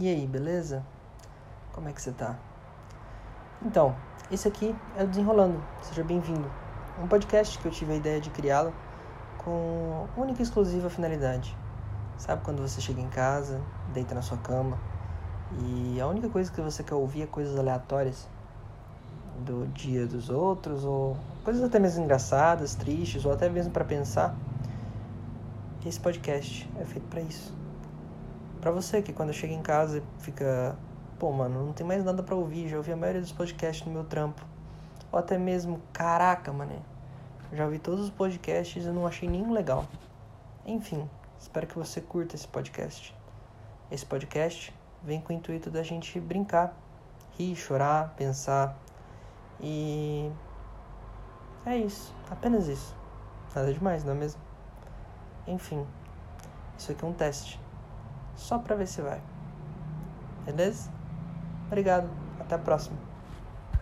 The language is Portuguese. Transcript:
E aí, beleza? Como é que você tá? Então, esse aqui é o Desenrolando. Seja bem-vindo. Um podcast que eu tive a ideia de criá-lo com única e exclusiva finalidade. Sabe quando você chega em casa, deita na sua cama e a única coisa que você quer ouvir é coisas aleatórias do dia dos outros ou coisas até mesmo engraçadas, tristes ou até mesmo para pensar? Esse podcast é feito para isso. Para você que quando chega em casa fica, pô, mano, não tem mais nada para ouvir, já ouvi a maioria dos podcasts no meu trampo. Ou até mesmo, caraca, mané, já ouvi todos os podcasts e não achei nenhum legal. Enfim, espero que você curta esse podcast. Esse podcast vem com o intuito da gente brincar, rir, chorar, pensar. E é isso, apenas isso. Nada demais, não é mesmo? Enfim, isso aqui é um teste só para ver se vai. Beleza? Obrigado. Até a próxima.